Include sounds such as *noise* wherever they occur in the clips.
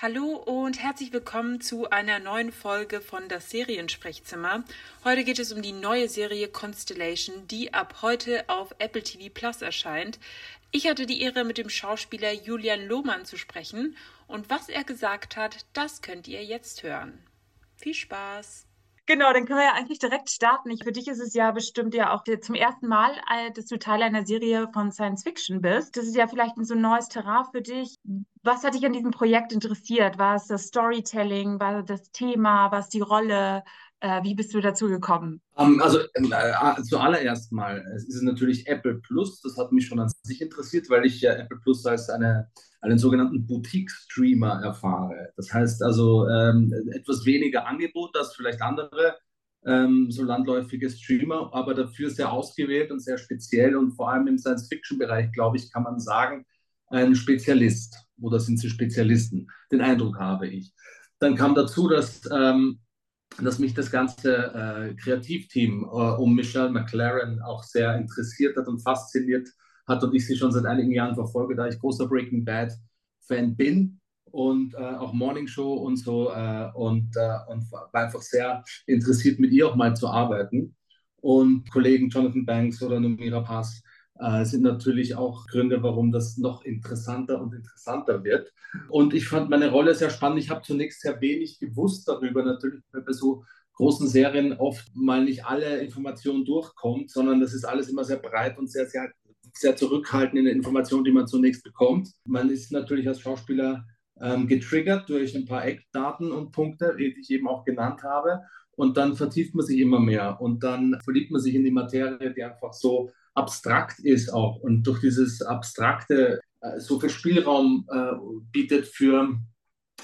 Hallo und herzlich willkommen zu einer neuen Folge von das Seriensprechzimmer. Heute geht es um die neue Serie Constellation, die ab heute auf Apple TV Plus erscheint. Ich hatte die Ehre, mit dem Schauspieler Julian Lohmann zu sprechen und was er gesagt hat, das könnt ihr jetzt hören. Viel Spaß! Genau, dann können wir ja eigentlich direkt starten. Ich, für dich ist es ja bestimmt ja auch zum ersten Mal, äh, dass du Teil einer Serie von Science Fiction bist. Das ist ja vielleicht so ein neues Terrain für dich. Was hat dich an diesem Projekt interessiert? War es das Storytelling? War das Thema? War es die Rolle? Äh, wie bist du dazu gekommen? Um, ähm, also äh, zuallererst mal, es ist natürlich Apple Plus. Das hat mich schon an sich interessiert, weil ich ja Apple Plus als eine, einen sogenannten Boutique-Streamer erfahre. Das heißt also ähm, etwas weniger Angebot als vielleicht andere ähm, so landläufige Streamer, aber dafür sehr ausgewählt und sehr speziell und vor allem im Science-Fiction-Bereich, glaube ich, kann man sagen, ein Spezialist oder sind sie Spezialisten? Den Eindruck habe ich. Dann kam dazu, dass ähm, dass mich das ganze äh, Kreativteam äh, um Michelle McLaren auch sehr interessiert hat und fasziniert hat und ich sie schon seit einigen Jahren verfolge, da ich großer Breaking Bad Fan bin und äh, auch Morning Show und so äh, und, äh, und war einfach sehr interessiert, mit ihr auch mal zu arbeiten. Und Kollegen Jonathan Banks oder Numira Pass äh, sind natürlich auch Gründe, warum das noch interessanter und interessanter wird. Und ich fand meine Rolle sehr spannend. Ich habe zunächst sehr wenig gewusst darüber. Natürlich bei so großen Serien oft mal nicht alle Informationen durchkommt, sondern das ist alles immer sehr breit und sehr, sehr, sehr zurückhaltend in der Information, die man zunächst bekommt. Man ist natürlich als Schauspieler ähm, getriggert durch ein paar Eckdaten und Punkte, die ich eben auch genannt habe. Und dann vertieft man sich immer mehr und dann verliebt man sich in die Materie, die einfach so abstrakt ist auch und durch dieses Abstrakte äh, so viel Spielraum äh, bietet für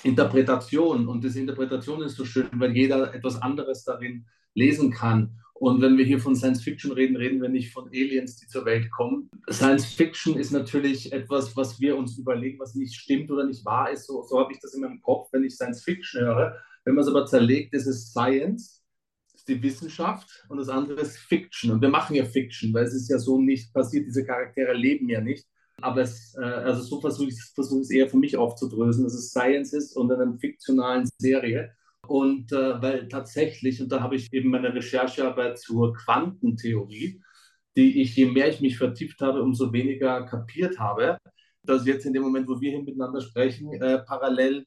Interpretation. Und diese Interpretation ist so schön, weil jeder etwas anderes darin lesen kann. Und wenn wir hier von Science Fiction reden, reden wir nicht von Aliens, die zur Welt kommen. Science Fiction ist natürlich etwas, was wir uns überlegen, was nicht stimmt oder nicht wahr ist. So, so habe ich das in meinem Kopf, wenn ich Science Fiction höre. Wenn man es aber zerlegt, ist es Science die Wissenschaft und das andere ist Fiction. Und wir machen ja Fiction, weil es ist ja so nicht passiert, diese Charaktere leben ja nicht. Aber es, äh, also so versuche ich versuch es eher für mich aufzudrösen, dass es Science ist und in einer fiktionalen Serie. Und äh, weil tatsächlich, und da habe ich eben meine Recherchearbeit zur Quantentheorie, die ich, je mehr ich mich vertieft habe, umso weniger kapiert habe, dass jetzt in dem Moment, wo wir hier miteinander sprechen, äh, parallel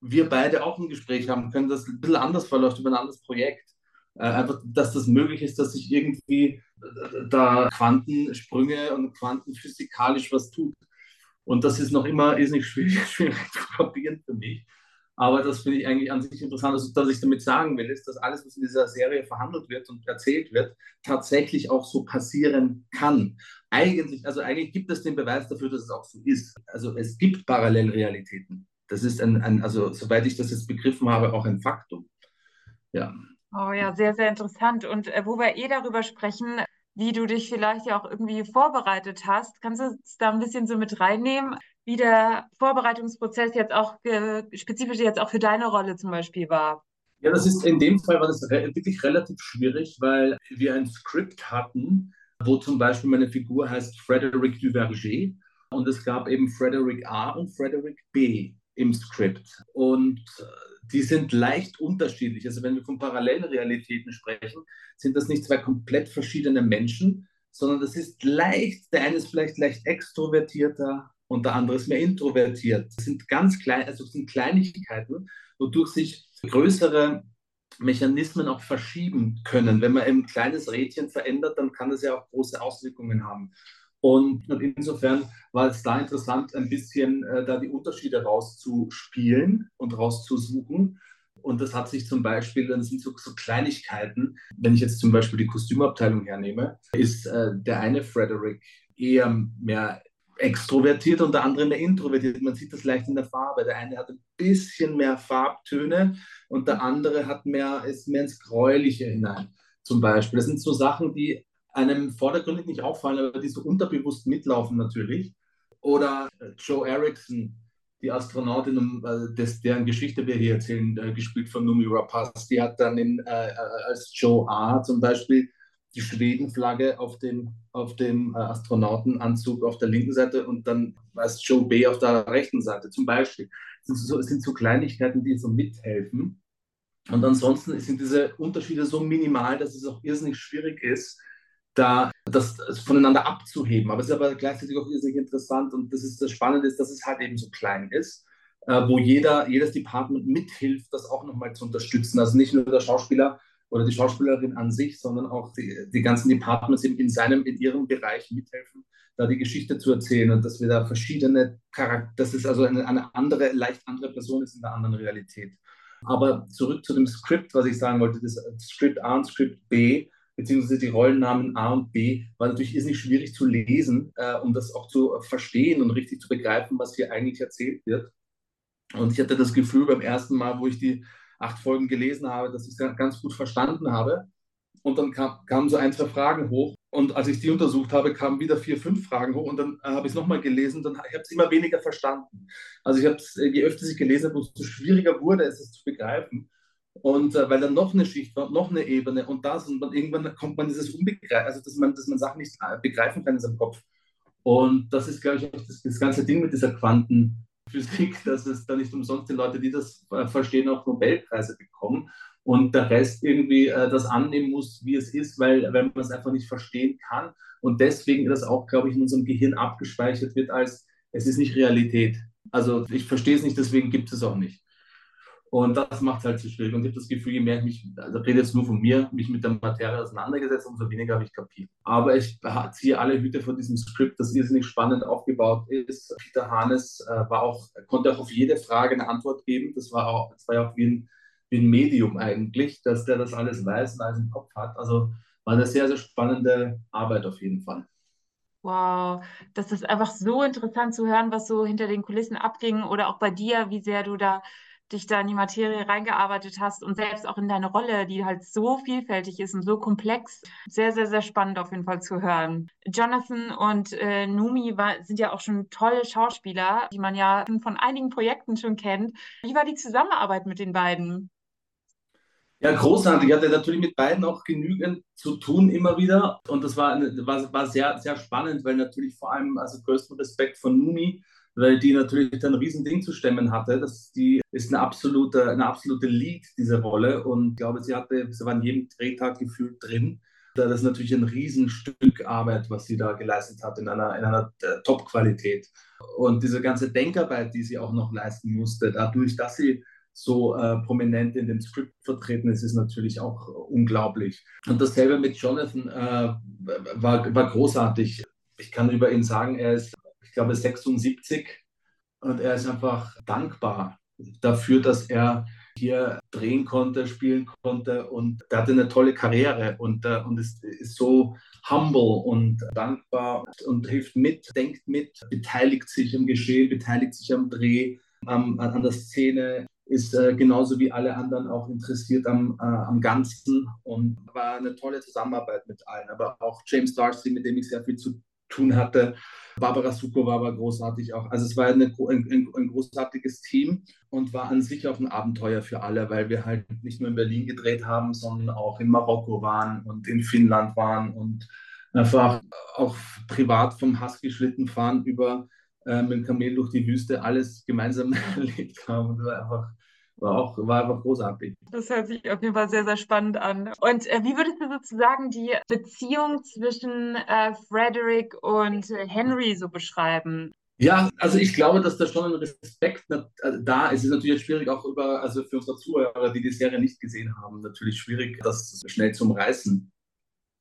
wir beide auch ein Gespräch haben können, das ein bisschen anders verläuft über ein anderes Projekt. Äh, einfach, dass das möglich ist, dass sich irgendwie äh, da Quantensprünge und quantenphysikalisch was tut. Und das ist noch immer ist nicht schwierig, *laughs* schwierig zu kapieren für mich. Aber das finde ich eigentlich an sich interessant. Also, dass ich damit sagen will, ist, dass alles, was in dieser Serie verhandelt wird und erzählt wird, tatsächlich auch so passieren kann. Eigentlich, also eigentlich gibt es den Beweis dafür, dass es auch so ist. Also es gibt Parallelrealitäten. Das ist ein, ein also soweit ich das jetzt begriffen habe, auch ein Faktum. Ja. Oh ja, sehr, sehr interessant. Und äh, wo wir eh darüber sprechen, wie du dich vielleicht ja auch irgendwie vorbereitet hast, kannst du es da ein bisschen so mit reinnehmen, wie der Vorbereitungsprozess jetzt auch spezifisch jetzt auch für deine Rolle zum Beispiel war? Ja, das ist in dem Fall war das re wirklich relativ schwierig, weil wir ein Skript hatten, wo zum Beispiel meine Figur heißt Frederic Duverger und es gab eben Frederic A und Frederic B im Skript. Und äh, die sind leicht unterschiedlich. Also wenn wir von Parallelrealitäten sprechen, sind das nicht zwei komplett verschiedene Menschen, sondern das ist leicht, der eine ist vielleicht leicht extrovertierter und der andere ist mehr introvertiert. Das sind ganz klein, also sind Kleinigkeiten, wodurch sich größere Mechanismen auch verschieben können. Wenn man ein kleines Rädchen verändert, dann kann das ja auch große Auswirkungen haben. Und, insofern war es da interessant, ein bisschen äh, da die Unterschiede rauszuspielen und rauszusuchen. Und das hat sich zum Beispiel, dann sind so, so Kleinigkeiten, wenn ich jetzt zum Beispiel die Kostümabteilung hernehme, ist äh, der eine Frederick eher mehr extrovertiert und der andere mehr introvertiert. Man sieht das leicht in der Farbe. Der eine hat ein bisschen mehr Farbtöne und der andere hat mehr, ist mehr ins Gräuliche hinein, zum Beispiel. Das sind so Sachen, die einem vordergründig nicht auffallen, aber die so unterbewusst mitlaufen natürlich. Oder äh, Joe Erickson, die Astronautin, äh, des, deren Geschichte wir hier erzählen, äh, gespielt von Numi Rapaz, die hat dann in, äh, als Joe A. zum Beispiel die Schwedenflagge auf dem, auf dem äh, Astronautenanzug auf der linken Seite und dann ist Joe B auf der rechten Seite zum Beispiel. Das sind so, das sind so Kleinigkeiten, die so mithelfen. Und ansonsten sind diese Unterschiede so minimal, dass es auch irrsinnig schwierig ist, da das voneinander abzuheben. Aber es ist aber gleichzeitig auch irrsinnig interessant und das ist das Spannende ist, dass es halt eben so klein ist, äh, wo jeder, jedes Department mithilft, das auch nochmal zu unterstützen. Also nicht nur der Schauspieler oder die Schauspielerin an sich, sondern auch die, die ganzen Departments in, in seinem, in ihrem Bereich mithelfen, da die Geschichte zu erzählen und dass wir da verschiedene Charakter, dass es also eine, eine andere, leicht andere Person ist in der anderen Realität. Aber zurück zu dem Skript, was ich sagen wollte, das Skript A und Skript B, beziehungsweise die Rollennamen A und B, war natürlich nicht schwierig zu lesen, äh, um das auch zu verstehen und richtig zu begreifen, was hier eigentlich erzählt wird. Und ich hatte das Gefühl beim ersten Mal, wo ich die acht Folgen gelesen habe, dass ich es ganz gut verstanden habe. Und dann kam, kamen so ein, zwei Fragen hoch. Und als ich die untersucht habe, kamen wieder vier, fünf Fragen hoch. Und dann äh, habe ich es nochmal gelesen. Dann ich habe es immer weniger verstanden. Also ich habe es, äh, je öfter ich gelesen habe, umso schwieriger wurde es, es zu begreifen. Und äh, weil dann noch eine Schicht war, noch eine Ebene und das und dann irgendwann kommt man dieses Unbegreifen, also dass man, dass man Sachen nicht äh, begreifen kann in seinem Kopf. Und das ist, glaube ich, das, das ganze Ding mit dieser Quantenphysik, dass es da nicht umsonst die Leute, die das äh, verstehen, auch Nobelpreise bekommen und der Rest irgendwie äh, das annehmen muss, wie es ist, weil, weil man es einfach nicht verstehen kann. Und deswegen das auch, glaube ich, in unserem Gehirn abgespeichert wird als, es ist nicht Realität. Also ich verstehe es nicht, deswegen gibt es auch nicht. Und das macht halt so schwierig. Und ich habe das Gefühl, je mehr ich mich, also rede jetzt nur von mir, mich mit der Materie auseinandergesetzt, umso weniger habe ich kapiert. Aber ich ziehe alle Hüte von diesem Skript, das irrsinnig spannend aufgebaut ist. Peter Hanes äh, war auch, konnte auch auf jede Frage eine Antwort geben. Das war auch, das war ja auch wie ein, wie ein Medium eigentlich, dass der das alles weiß und alles im Kopf hat. Also war eine sehr, sehr spannende Arbeit auf jeden Fall. Wow, das ist einfach so interessant zu hören, was so hinter den Kulissen abging oder auch bei dir, wie sehr du da dich da in die Materie reingearbeitet hast und selbst auch in deine Rolle, die halt so vielfältig ist und so komplex. Sehr, sehr, sehr spannend auf jeden Fall zu hören. Jonathan und äh, Numi war, sind ja auch schon tolle Schauspieler, die man ja von einigen Projekten schon kennt. Wie war die Zusammenarbeit mit den beiden? Ja, großartig. Ich hatte natürlich mit beiden auch genügend zu tun immer wieder. Und das war, war, war sehr, sehr spannend, weil natürlich vor allem, also größten Respekt von Numi, weil die natürlich ein Riesending zu stemmen hatte. Das, die ist eine absolute, eine absolute Lead, diese Rolle. Und ich glaube, sie hatte, sie war in jedem Drehtag gefühlt drin. Das ist natürlich ein Riesenstück Arbeit, was sie da geleistet hat in einer, in einer äh, Top-Qualität. Und diese ganze Denkarbeit, die sie auch noch leisten musste, dadurch, dass sie so äh, prominent in dem Skript vertreten ist, ist natürlich auch unglaublich. Und dasselbe mit Jonathan äh, war, war großartig. Ich kann über ihn sagen, er ist glaube 76. Und er ist einfach dankbar dafür, dass er hier drehen konnte, spielen konnte und er hatte eine tolle Karriere und, äh, und ist, ist so humble und dankbar und hilft mit, denkt mit, beteiligt sich am Geschehen, beteiligt sich am Dreh, am, an, an der Szene, ist äh, genauso wie alle anderen auch interessiert am, äh, am Ganzen und war eine tolle Zusammenarbeit mit allen. Aber auch James Darcy, mit dem ich sehr viel zu tun hatte. Barbara Sukowa war großartig auch. Also es war eine, ein, ein, großartiges Team und war an sich auch ein Abenteuer für alle, weil wir halt nicht nur in Berlin gedreht haben, sondern auch in Marokko waren und in Finnland waren und einfach auch privat vom Husky-Schlitten fahren über äh, mit dem Kamel durch die Wüste alles gemeinsam *laughs* erlebt haben. Und war einfach war auch war einfach großartig. Das hört sich auf jeden Fall sehr, sehr spannend an. Und äh, wie würdest du sozusagen die Beziehung zwischen äh, Frederick und Henry so beschreiben? Ja, also ich glaube, dass da schon ein Respekt äh, da ist. Es ist natürlich schwierig, auch über, also für unsere Zuhörer, die die Serie nicht gesehen haben, natürlich schwierig, das schnell zum Reißen.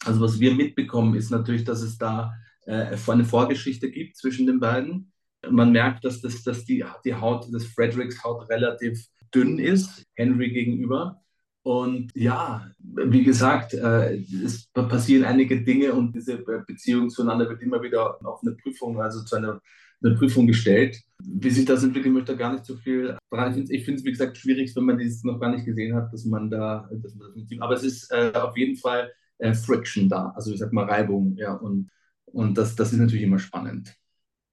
Also was wir mitbekommen, ist natürlich, dass es da äh, eine Vorgeschichte gibt zwischen den beiden. Man merkt, dass, das, dass die, die Haut des Fredericks Haut relativ dünn ist, Henry gegenüber. Und ja, wie gesagt, äh, es passieren einige Dinge und diese Beziehung zueinander wird immer wieder auf eine Prüfung, also zu einer, einer Prüfung gestellt. Wie sich das entwickelt, möchte gar nicht so viel. Ich finde es, wie gesagt, schwierig, wenn man das noch gar nicht gesehen hat, dass man da, dass man das aber es ist äh, auf jeden Fall äh, Friction da, also ich sag mal Reibung, ja, und, und das, das ist natürlich immer spannend.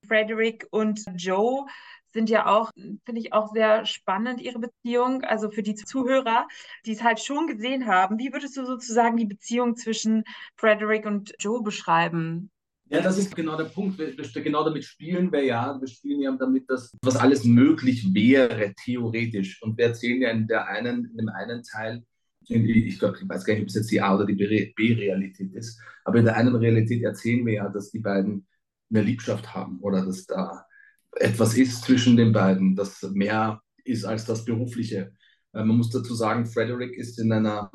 Frederick und Joe sind ja auch, finde ich auch sehr spannend, ihre Beziehung. Also für die Zuhörer, die es halt schon gesehen haben, wie würdest du sozusagen die Beziehung zwischen Frederick und Joe beschreiben? Ja, das ist genau der Punkt. Genau damit spielen wir ja. Wir spielen ja damit, dass was alles möglich wäre, theoretisch. Und wir erzählen ja in, der einen, in dem einen Teil, ich, glaub, ich weiß gar nicht, ob es jetzt die A- oder die B-Realität ist, aber in der einen Realität erzählen wir ja, dass die beiden eine Liebschaft haben oder dass da etwas ist zwischen den beiden, das mehr ist als das Berufliche. Äh, man muss dazu sagen, Frederick ist in einer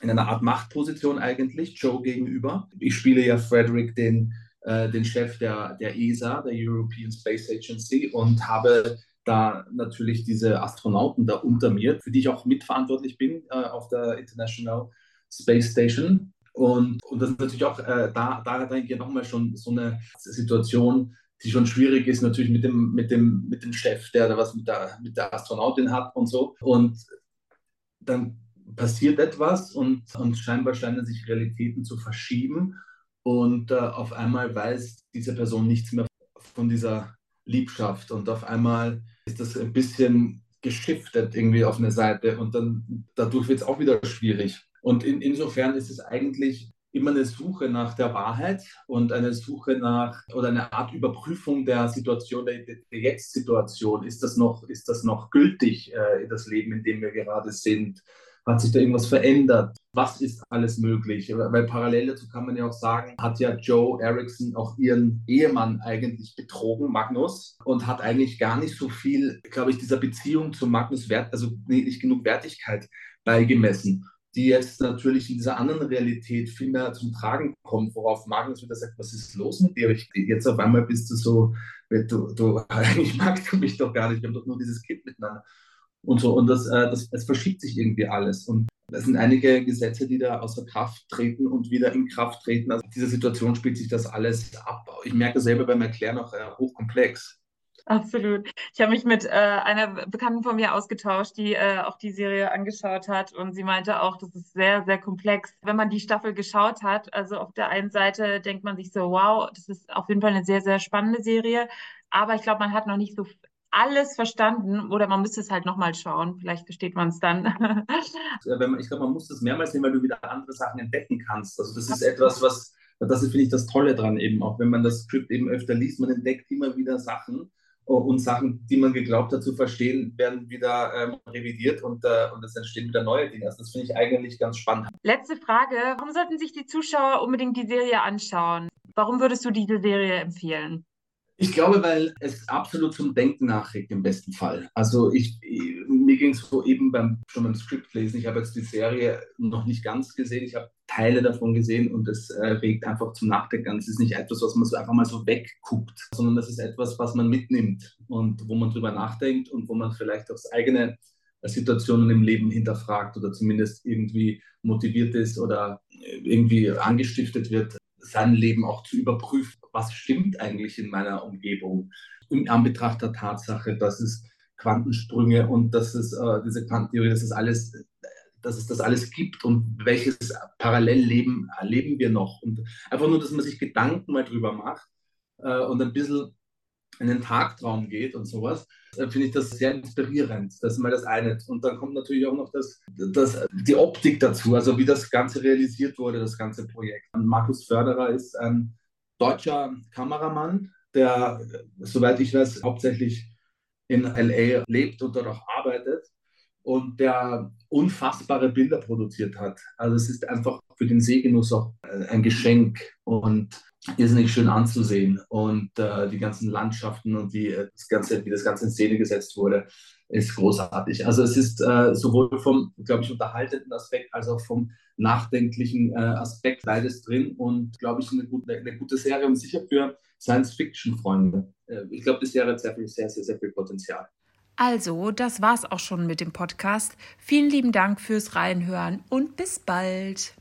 in einer Art Machtposition eigentlich Joe gegenüber. Ich spiele ja Frederick, den, äh, den Chef der, der ESA, der European Space Agency, und habe da natürlich diese Astronauten da unter mir, für die ich auch mitverantwortlich bin äh, auf der International Space Station. Und, und das ist natürlich auch, äh, da, da ich nochmal schon so eine Situation, die schon schwierig ist, natürlich mit dem, mit dem, mit dem Chef, der da was mit der, mit der Astronautin hat und so. Und dann passiert etwas und, und scheinbar scheinen sich Realitäten zu verschieben und äh, auf einmal weiß diese Person nichts mehr von dieser Liebschaft und auf einmal ist das ein bisschen geschiftet irgendwie auf eine Seite und dann dadurch wird es auch wieder schwierig. Und in, insofern ist es eigentlich immer eine Suche nach der Wahrheit und eine Suche nach oder eine Art Überprüfung der Situation, der, der Jetzt-Situation. Ist das noch, ist das noch gültig, äh, das Leben, in dem wir gerade sind? Hat sich da irgendwas verändert? Was ist alles möglich? Weil parallel dazu kann man ja auch sagen, hat ja Joe Erickson auch ihren Ehemann eigentlich betrogen, Magnus, und hat eigentlich gar nicht so viel, glaube ich, dieser Beziehung zu Magnus Wert, also nicht genug Wertigkeit beigemessen die jetzt natürlich in dieser anderen Realität viel mehr zum Tragen kommt, worauf Magnus wieder sagt, was ist los mit dir? Ich, jetzt auf einmal bist du so, du, du, eigentlich magst du *laughs* mich doch gar nicht, wir haben doch nur dieses Kind miteinander und so. Und das, äh, das, es verschiebt sich irgendwie alles. Und es sind einige Gesetze, die da außer Kraft treten und wieder in Kraft treten. Also diese Situation spielt sich das alles ab. Ich merke selber beim Erklären auch äh, hochkomplex. Absolut. Ich habe mich mit äh, einer Bekannten von mir ausgetauscht, die äh, auch die Serie angeschaut hat und sie meinte auch, das ist sehr, sehr komplex. Wenn man die Staffel geschaut hat, also auf der einen Seite denkt man sich so, wow, das ist auf jeden Fall eine sehr, sehr spannende Serie, aber ich glaube, man hat noch nicht so alles verstanden oder man müsste es halt nochmal schauen. Vielleicht versteht *laughs* man es dann. ich glaube, man muss das mehrmals sehen, weil du wieder andere Sachen entdecken kannst. Also das ist etwas, was, das ist, finde ich, das Tolle dran eben, auch wenn man das Skript eben öfter liest, man entdeckt immer wieder Sachen und Sachen, die man geglaubt hat zu verstehen, werden wieder ähm, revidiert und, äh, und es entstehen wieder neue Dinge. Also das finde ich eigentlich ganz spannend. Letzte Frage. Warum sollten sich die Zuschauer unbedingt die Serie anschauen? Warum würdest du diese Serie empfehlen? Ich glaube, weil es absolut zum Denken nachregt im besten Fall. Also ich, mir ging es so eben beim schon beim Skript lesen. Ich habe jetzt die Serie noch nicht ganz gesehen. Ich habe Teile davon gesehen und es äh, regt einfach zum Nachdenken an. Es ist nicht etwas, was man so einfach mal so wegguckt, sondern das ist etwas, was man mitnimmt und wo man drüber nachdenkt und wo man vielleicht auch eigene Situationen im Leben hinterfragt oder zumindest irgendwie motiviert ist oder irgendwie angestiftet wird, sein Leben auch zu überprüfen, was stimmt eigentlich in meiner Umgebung. In Anbetracht der Tatsache, dass es Quantensprünge und dass es äh, diese Quantentheorie, dass es alles, dass es das alles gibt und welches Parallelleben erleben wir noch. Und einfach nur, dass man sich Gedanken mal drüber macht äh, und ein bisschen in den Tagtraum geht und sowas, äh, finde ich das sehr inspirierend. Das ist mal das eine. Und dann kommt natürlich auch noch das, das, die Optik dazu, also wie das Ganze realisiert wurde, das ganze Projekt. Und Markus Förderer ist ein deutscher Kameramann, der, soweit ich weiß, hauptsächlich in LA lebt und dort auch arbeitet und der unfassbare Bilder produziert hat. Also es ist einfach für den Sehgenuss auch ein Geschenk und irrsinnig schön anzusehen und äh, die ganzen Landschaften und die, äh, das Ganze, wie das Ganze in Szene gesetzt wurde, ist großartig. Also es ist äh, sowohl vom, glaube ich, unterhaltenden Aspekt als auch vom nachdenklichen äh, Aspekt beides drin und, glaube ich, eine gute, eine gute Serie und sicher für Science-Fiction-Freunde. Äh, ich glaube, die Serie hat sehr, viel, sehr, sehr, sehr viel Potenzial. Also, das war's auch schon mit dem Podcast. Vielen lieben Dank fürs Reinhören und bis bald.